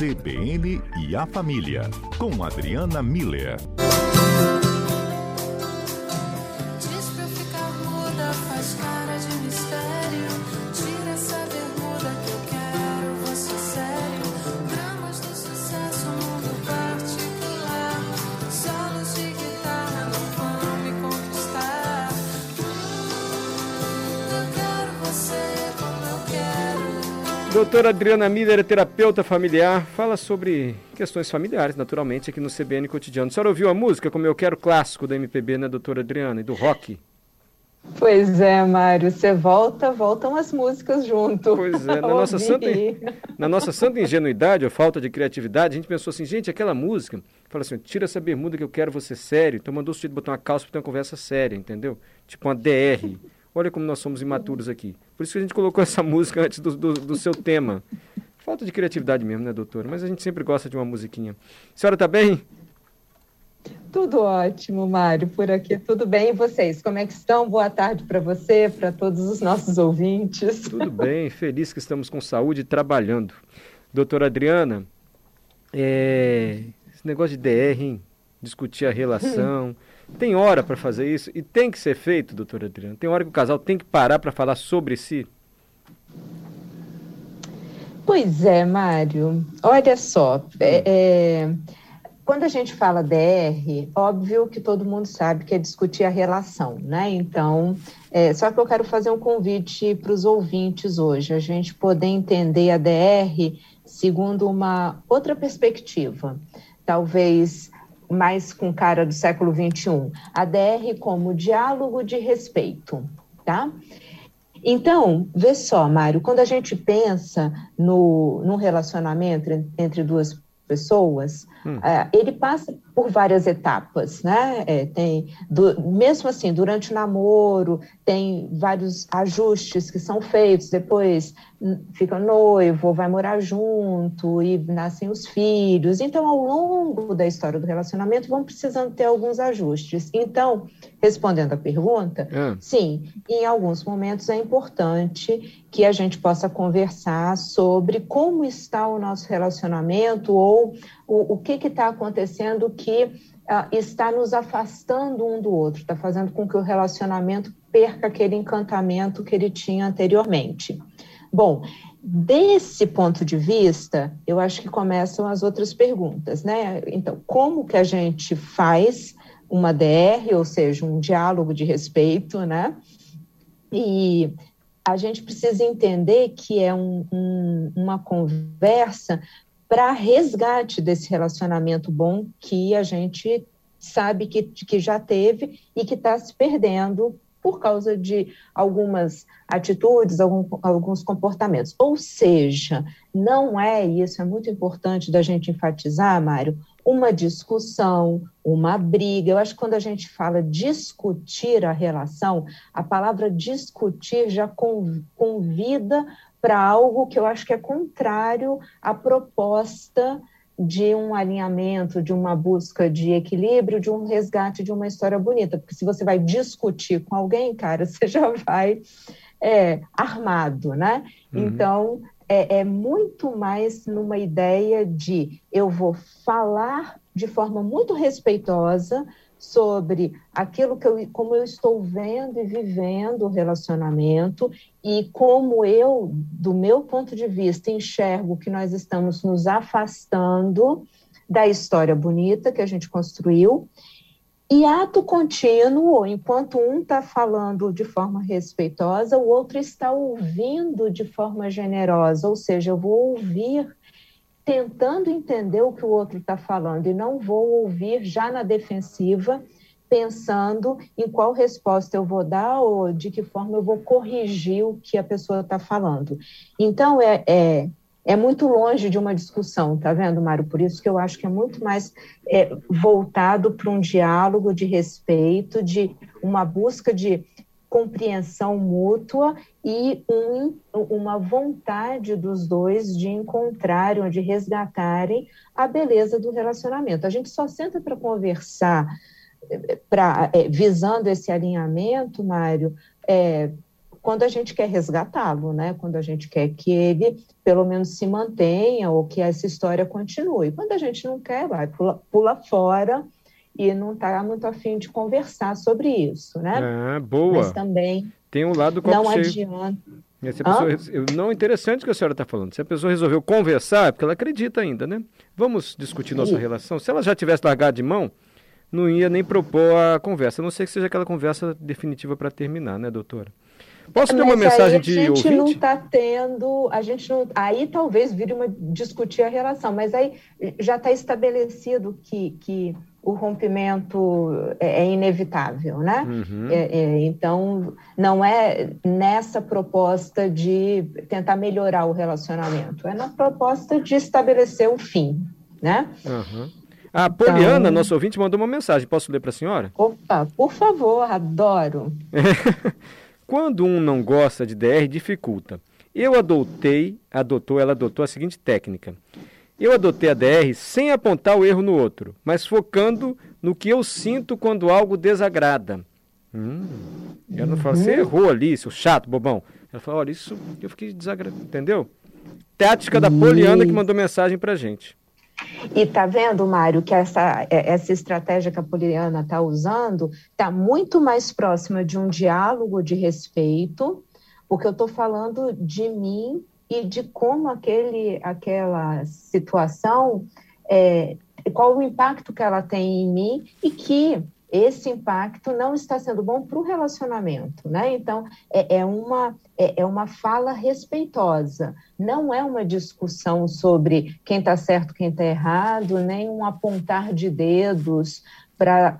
CBN e a Família, com Adriana Miller. Doutora Adriana Miller, terapeuta familiar, fala sobre questões familiares, naturalmente, aqui no CBN Cotidiano. A senhora ouviu a música como eu quero clássico da MPB, né, doutora Adriana, e do rock? Pois é, Mário, você volta, voltam as músicas junto. Pois é, na nossa, santa, na nossa santa ingenuidade ou falta de criatividade, a gente pensou assim, gente, aquela música, fala assim, tira essa bermuda que eu quero você sério, então mandou o sujeito botar uma calça para ter uma conversa séria, entendeu? Tipo uma DR. Olha como nós somos imaturos aqui. Por isso que a gente colocou essa música antes do, do, do seu tema. Falta de criatividade mesmo, né, doutora? Mas a gente sempre gosta de uma musiquinha. A senhora está bem? Tudo ótimo, Mário. Por aqui tudo bem. E vocês, como é que estão? Boa tarde para você, para todos os nossos ouvintes. Tudo bem, feliz que estamos com saúde e trabalhando. Doutora Adriana, é... esse negócio de DR, hein? discutir a relação. Tem hora para fazer isso e tem que ser feito, doutora Adriana? Tem hora que o casal tem que parar para falar sobre si? Pois é, Mário. Olha só, é, é, quando a gente fala DR, óbvio que todo mundo sabe que é discutir a relação, né? Então, é, só que eu quero fazer um convite para os ouvintes hoje, a gente poder entender a DR segundo uma outra perspectiva. Talvez mais com cara do século XXI, a DR como diálogo de respeito, tá? Então, vê só, Mário, quando a gente pensa no, no relacionamento entre duas pessoas, hum. é, ele passa por várias etapas, né? É, tem, do, mesmo assim, durante o namoro, tem vários ajustes que são feitos, depois fica noivo, vai morar junto e nascem os filhos. Então, ao longo da história do relacionamento, vão precisando ter alguns ajustes. Então, respondendo à pergunta, é. sim, em alguns momentos é importante que a gente possa conversar sobre como está o nosso relacionamento ou o, o que está acontecendo que uh, está nos afastando um do outro, está fazendo com que o relacionamento perca aquele encantamento que ele tinha anteriormente. Bom, desse ponto de vista, eu acho que começam as outras perguntas, né? Então, como que a gente faz uma DR, ou seja, um diálogo de respeito, né? E a gente precisa entender que é um, um, uma conversa para resgate desse relacionamento bom que a gente sabe que, que já teve e que está se perdendo por causa de algumas atitudes, algum, alguns comportamentos. Ou seja, não é, isso é muito importante da gente enfatizar, Mário, uma discussão, uma briga. Eu acho que quando a gente fala discutir a relação, a palavra discutir já convida para algo que eu acho que é contrário à proposta de um alinhamento, de uma busca de equilíbrio, de um resgate de uma história bonita. Porque se você vai discutir com alguém, cara, você já vai é, armado, né? Uhum. Então, é, é muito mais numa ideia de eu vou falar de forma muito respeitosa sobre aquilo que eu, como eu estou vendo e vivendo o relacionamento e como eu, do meu ponto de vista, enxergo que nós estamos nos afastando da história bonita que a gente construiu. E ato contínuo, enquanto um está falando de forma respeitosa, o outro está ouvindo de forma generosa, ou seja, eu vou ouvir tentando entender o que o outro está falando e não vou ouvir já na defensiva, pensando em qual resposta eu vou dar ou de que forma eu vou corrigir o que a pessoa está falando. Então, é, é, é, muito longe de uma discussão, tá vendo, Mário? Por isso que eu acho que é muito mais é, voltado para um diálogo de respeito, de uma busca de compreensão mútua e um, uma vontade dos dois de encontrarem ou de resgatarem a beleza do relacionamento. A gente só senta para conversar, pra, é, visando esse alinhamento, Mário, é, quando a gente quer resgatá-lo, né? Quando a gente quer que ele pelo menos se mantenha ou que essa história continue. Quando a gente não quer, vai pula, pula fora e não está muito afim de conversar sobre isso, né? Ah, boa. Mas também tem um lado não adianta. Se pessoa, não interessante o que a senhora está falando. Se a pessoa resolveu conversar, é porque ela acredita ainda, né? Vamos discutir nossa relação. Se ela já tivesse largado de mão, não ia nem propor a conversa, a não ser que seja aquela conversa definitiva para terminar, né, doutora? Posso ter uma mensagem de ouvinte? A gente não está tendo, a gente não, aí talvez vire uma discutir a relação, mas aí já está estabelecido que, que o rompimento é, é inevitável, né? Uhum. É, é, então não é nessa proposta de tentar melhorar o relacionamento, é na proposta de estabelecer o fim, né? Uhum. A Poliana, então... nosso ouvinte, mandou uma mensagem. Posso ler para a senhora? Opa, por favor, adoro. Quando um não gosta de DR, dificulta. Eu adotei, adotou, ela adotou a seguinte técnica. Eu adotei a DR sem apontar o erro no outro, mas focando no que eu sinto quando algo desagrada. Hum, ela não fala, você uhum. errou ali, seu chato, bobão. Ela fala, olha, isso eu fiquei desagradado, entendeu? Tática da Poliana que mandou mensagem pra gente. E tá vendo, Mário, que essa, é, essa estratégia que a Poliana está usando está muito mais próxima de um diálogo de respeito, porque eu estou falando de mim e de como aquele, aquela situação, é, qual o impacto que ela tem em mim e que esse impacto não está sendo bom para o relacionamento, né? Então, é, é uma, é, é, uma fala respeitosa, não é uma discussão sobre quem está certo, quem está errado, nem um apontar de dedos para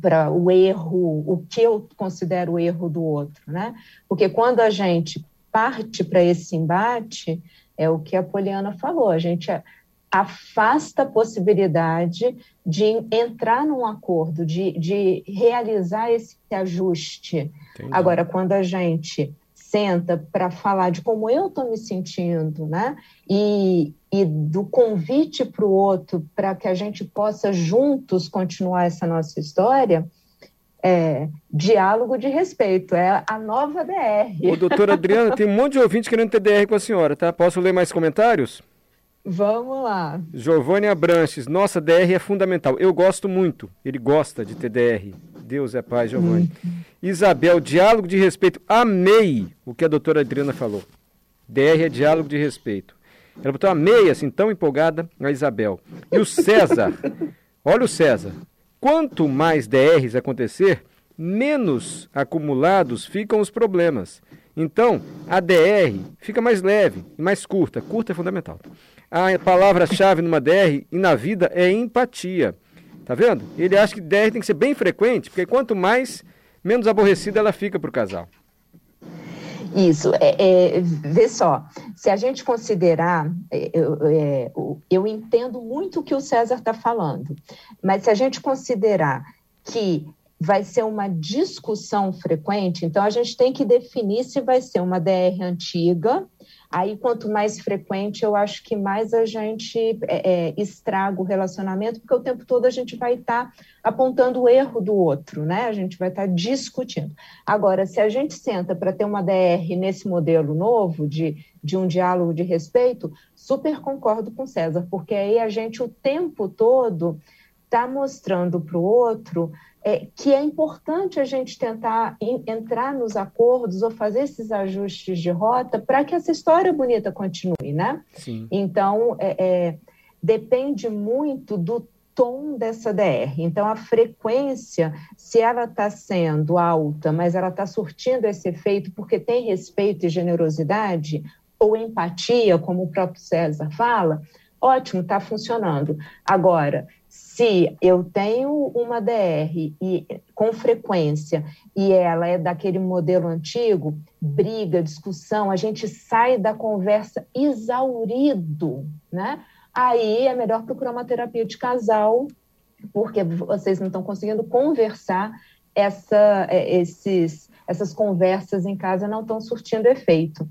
para o erro, o que eu considero o erro do outro, né? Porque quando a gente parte para esse embate, é o que a Poliana falou, a gente afasta a possibilidade de entrar num acordo, de, de realizar esse ajuste. Entendi. Agora, quando a gente senta para falar de como eu estou me sentindo, né? E, e do convite para o outro para que a gente possa juntos continuar essa nossa história, é, diálogo de respeito, é a nova DR. Ô, doutora Adriana, tem um monte de ouvinte querendo ter DR com a senhora, tá? Posso ler mais comentários? Vamos lá. Giovanni Abranches, nossa, DR é fundamental. Eu gosto muito. Ele gosta de TDR. Deus é pai, Giovanni. Isabel, diálogo de respeito. Amei o que a doutora Adriana falou. DR é diálogo de respeito. Ela botou amei, assim, tão empolgada, a Isabel. E o César, olha o César. Quanto mais DRs acontecer, menos acumulados ficam os problemas. Então, a DR fica mais leve e mais curta. Curta é fundamental a palavra-chave numa DR e na vida é empatia. Tá vendo? Ele acha que DR tem que ser bem frequente, porque quanto mais, menos aborrecida ela fica para o casal. Isso, é, é, vê só, se a gente considerar, é, eu, é, eu entendo muito o que o César está falando, mas se a gente considerar que vai ser uma discussão frequente, então a gente tem que definir se vai ser uma DR antiga, Aí, quanto mais frequente, eu acho que mais a gente é, é, estraga o relacionamento, porque o tempo todo a gente vai estar tá apontando o erro do outro, né? A gente vai estar tá discutindo. Agora, se a gente senta para ter uma DR nesse modelo novo, de, de um diálogo de respeito, super concordo com César, porque aí a gente o tempo todo está mostrando para o outro é, que é importante a gente tentar in, entrar nos acordos ou fazer esses ajustes de rota para que essa história bonita continue, né? Sim. Então, é, é, depende muito do tom dessa DR. Então, a frequência, se ela está sendo alta, mas ela está surtindo esse efeito porque tem respeito e generosidade, ou empatia, como o próprio César fala, ótimo, está funcionando. Agora, se eu tenho uma DR e, com frequência e ela é daquele modelo antigo, briga, discussão, a gente sai da conversa exaurido, né? Aí é melhor procurar uma terapia de casal, porque vocês não estão conseguindo conversar, essa, é, esses, essas conversas em casa não estão surtindo efeito.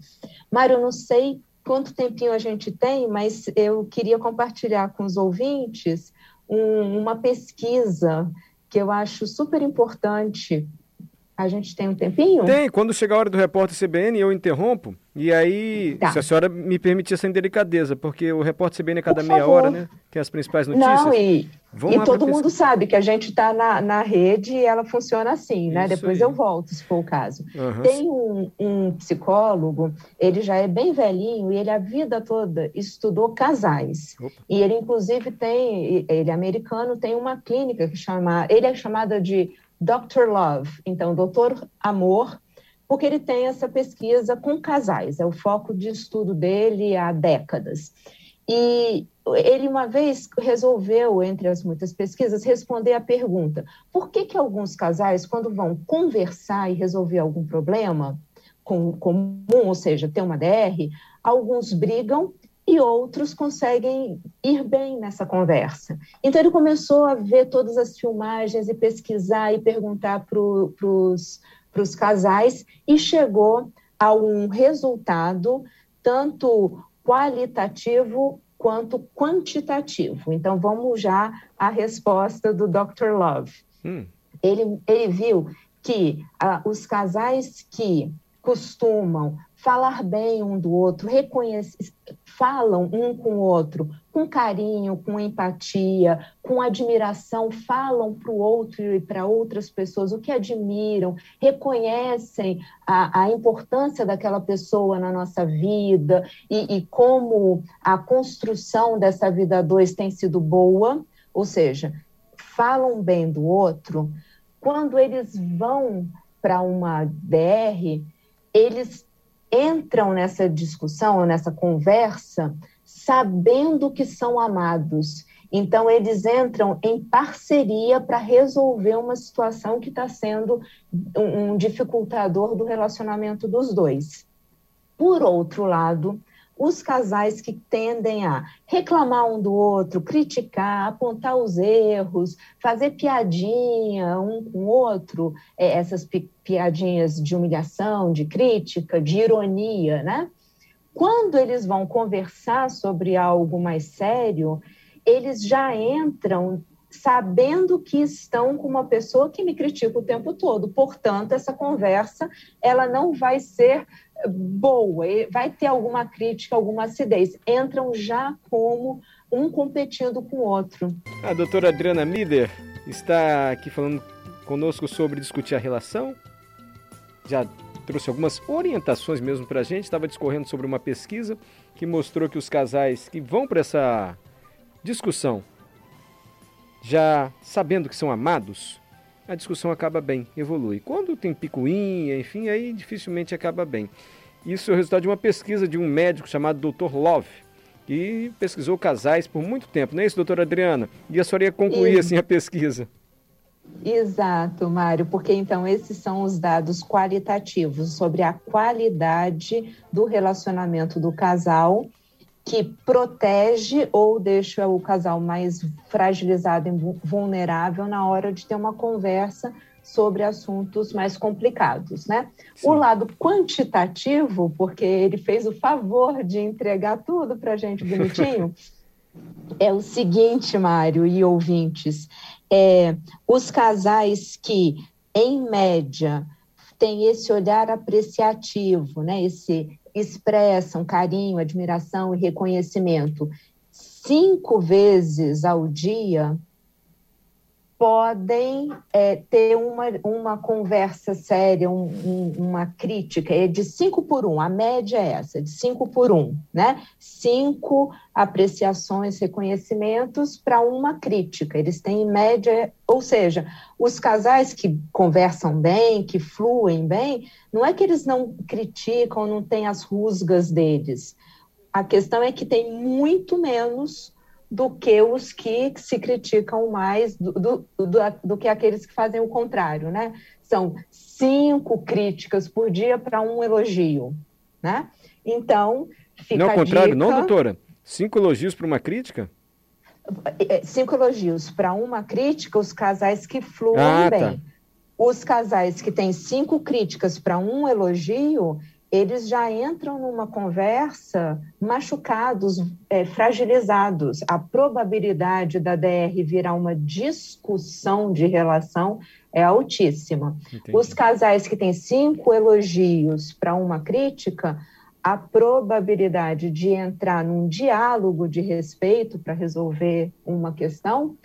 Mário, não sei quanto tempinho a gente tem, mas eu queria compartilhar com os ouvintes um, uma pesquisa que eu acho super importante A gente tem um tempinho? Tem. Quando chegar a hora do repórter CBN, eu interrompo. E aí, tá. se a senhora me permitir essa delicadeza, porque o repórter CBN é cada Por meia favor. hora, né? Tem as principais notícias. Não, e, e todo mundo sabe que a gente está na, na rede e ela funciona assim, né? Isso Depois aí. eu volto, se for o caso. Uhum. Tem um, um psicólogo, ele já é bem velhinho e ele a vida toda estudou casais. Opa. E ele, inclusive, tem, ele é americano, tem uma clínica que chama, ele é chamada de Dr. Love, então Doutor Amor, porque ele tem essa pesquisa com casais, é o foco de estudo dele há décadas. E ele uma vez resolveu, entre as muitas pesquisas, responder a pergunta: por que, que alguns casais, quando vão conversar e resolver algum problema comum, ou seja, ter uma DR, alguns brigam e outros conseguem ir bem nessa conversa. Então ele começou a ver todas as filmagens e pesquisar e perguntar para os casais e chegou a um resultado tanto qualitativo quanto quantitativo. Então vamos já à resposta do Dr. Love. Hum. Ele, ele viu que ah, os casais que costumam falar bem um do outro, reconhecer, falam um com o outro com carinho, com empatia, com admiração, falam para o outro e para outras pessoas o que admiram, reconhecem a, a, importância daquela pessoa na nossa vida e, e como a construção dessa vida a dois tem sido boa, ou seja, falam bem do outro, quando eles vão para uma DR, eles entram nessa discussão, nessa conversa, sabendo que são amados. Então, eles entram em parceria para resolver uma situação que está sendo um, dificultador do relacionamento dos dois. Por outro lado, os casais que tendem a reclamar um do outro, criticar, apontar os erros, fazer piadinha um com o outro, é, essas pi piadinhas de humilhação, de crítica, de ironia, né? Quando eles vão conversar sobre algo mais sério, eles já entram sabendo que estão com uma pessoa que me critica o tempo todo. Portanto, essa conversa ela não vai ser boa, vai ter alguma crítica, alguma acidez. Entram já como um competindo com o outro. A doutora Adriana Mider está aqui falando conosco sobre discutir a relação. Já trouxe algumas orientações mesmo para a gente. Estava discorrendo sobre uma pesquisa que mostrou que os casais que vão para essa discussão já sabendo que são amados, a discussão acaba bem, evolui. Quando tem picuinha, enfim, aí dificilmente acaba bem. Isso é o resultado de uma pesquisa de um médico chamado Dr. Love, que pesquisou casais por muito tempo, não é isso, doutora Adriana? E a senhora ia concluir, assim, a pesquisa. Exato, Mário, porque então esses são os dados qualitativos sobre a qualidade do relacionamento do casal que protege ou deixa o casal mais fragilizado e vulnerável na hora de ter uma conversa sobre assuntos mais complicados, né? Sim. O lado quantitativo, porque ele fez o favor de entregar tudo para a gente bonitinho, é o seguinte, Mário e ouvintes, é, os casais que, em média, têm esse olhar apreciativo, né? Esse expressam carinho, admiração e reconhecimento cinco vezes ao dia, podem é, ter uma, uma conversa séria, um, um, uma crítica, é de cinco por um, a média é essa, de cinco por um, né? Cinco apreciações, reconhecimentos para uma crítica, eles têm em média, ou seja, os casais que conversam bem, que fluem bem, não é que eles não criticam, não têm as rusgas deles, a questão é que tem muito menos do que os que se criticam mais, do, do, do, do que aqueles que fazem o contrário, né? São cinco críticas por dia para um elogio, né? Então, fica Não, ao contrário, dica... não, doutora? Cinco elogios para uma crítica? É, cinco elogios para uma crítica, os casais que fluem ah, bem. Tá. Os casais que têm cinco críticas para um elogio, eles já entram numa conversa machucados, é, fragilizados. A probabilidade da DR virar uma discussão de relação é altíssima. Entendi. Os casais que têm cinco elogios para uma crítica, a probabilidade de entrar num diálogo de respeito para resolver uma questão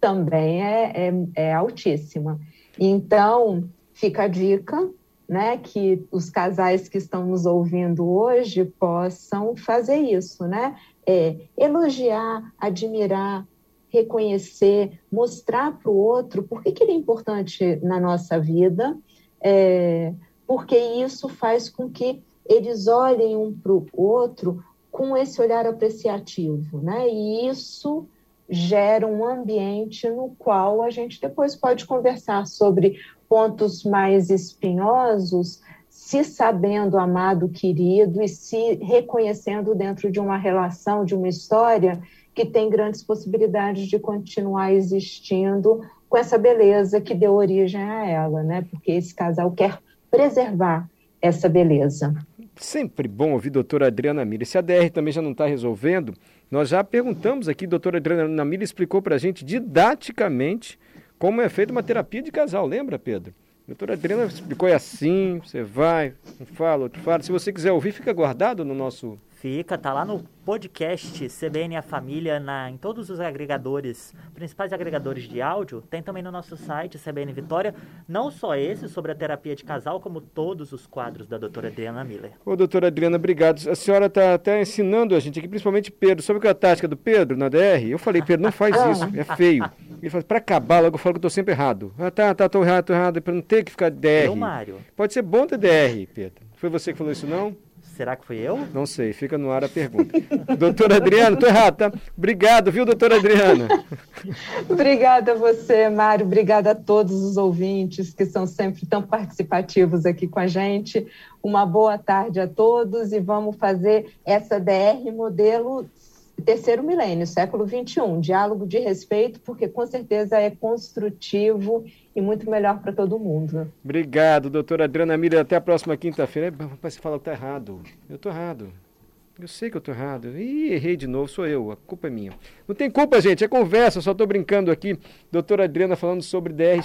também é, é, é altíssima. Então, fica a dica né, que os casais que estão nos ouvindo hoje possam fazer isso, né? É, elogiar, admirar, reconhecer, mostrar para o outro por que, que ele é importante na nossa vida, é, porque isso faz com que eles olhem um para o outro com esse olhar apreciativo, né? E isso gera um ambiente no qual a gente depois pode conversar sobre pontos mais espinhosos, se sabendo amado, querido e se reconhecendo dentro de uma relação, de uma história que tem grandes possibilidades de continuar existindo com essa beleza que deu origem a ela, né? Porque esse casal quer preservar essa beleza. Sempre bom ouvir doutora Adriana Mira. Se a DR também já não está resolvendo, nós já perguntamos aqui, doutora Adriana Mira explicou para a gente didaticamente como é feita uma terapia de casal, lembra, Pedro? A doutora Adriana explicou é assim, você vai, um fala, outro fala. Se você quiser ouvir, fica guardado no nosso Fica, tá lá no podcast CBN a Família, na, em todos os agregadores, principais agregadores de áudio. Tem também no nosso site, CBN Vitória, não só esse sobre a terapia de casal, como todos os quadros da doutora Adriana Miller. Ô, doutora Adriana, obrigado. A senhora está até ensinando a gente aqui, principalmente Pedro. Qual é a tática do Pedro na DR? Eu falei, Pedro, não faz isso, é feio. Ele falou, para acabar, logo eu falo que eu estou sempre errado. Ah, tá, tá, tô errado, tô errado, para não ter que ficar DR. Eu, Mário. Pode ser bom ter DR, Pedro. Foi você que falou isso, não? Será que fui eu? Não sei, fica no ar a pergunta. doutora Adriana, tô errado, tá? Obrigado, viu, doutora Adriana? Obrigada a você, Mário. Obrigada a todos os ouvintes que são sempre tão participativos aqui com a gente. Uma boa tarde a todos e vamos fazer essa DR modelo terceiro milênio, século XXI, diálogo de respeito, porque com certeza é construtivo e muito melhor para todo mundo. Obrigado, doutora Adriana Mira. Até a próxima quinta-feira. Você fala que está errado. Eu estou errado. Eu sei que eu estou errado. Ih, errei de novo, sou eu. A culpa é minha. Não tem culpa, gente. É conversa, só estou brincando aqui. Doutora Adriana falando sobre DR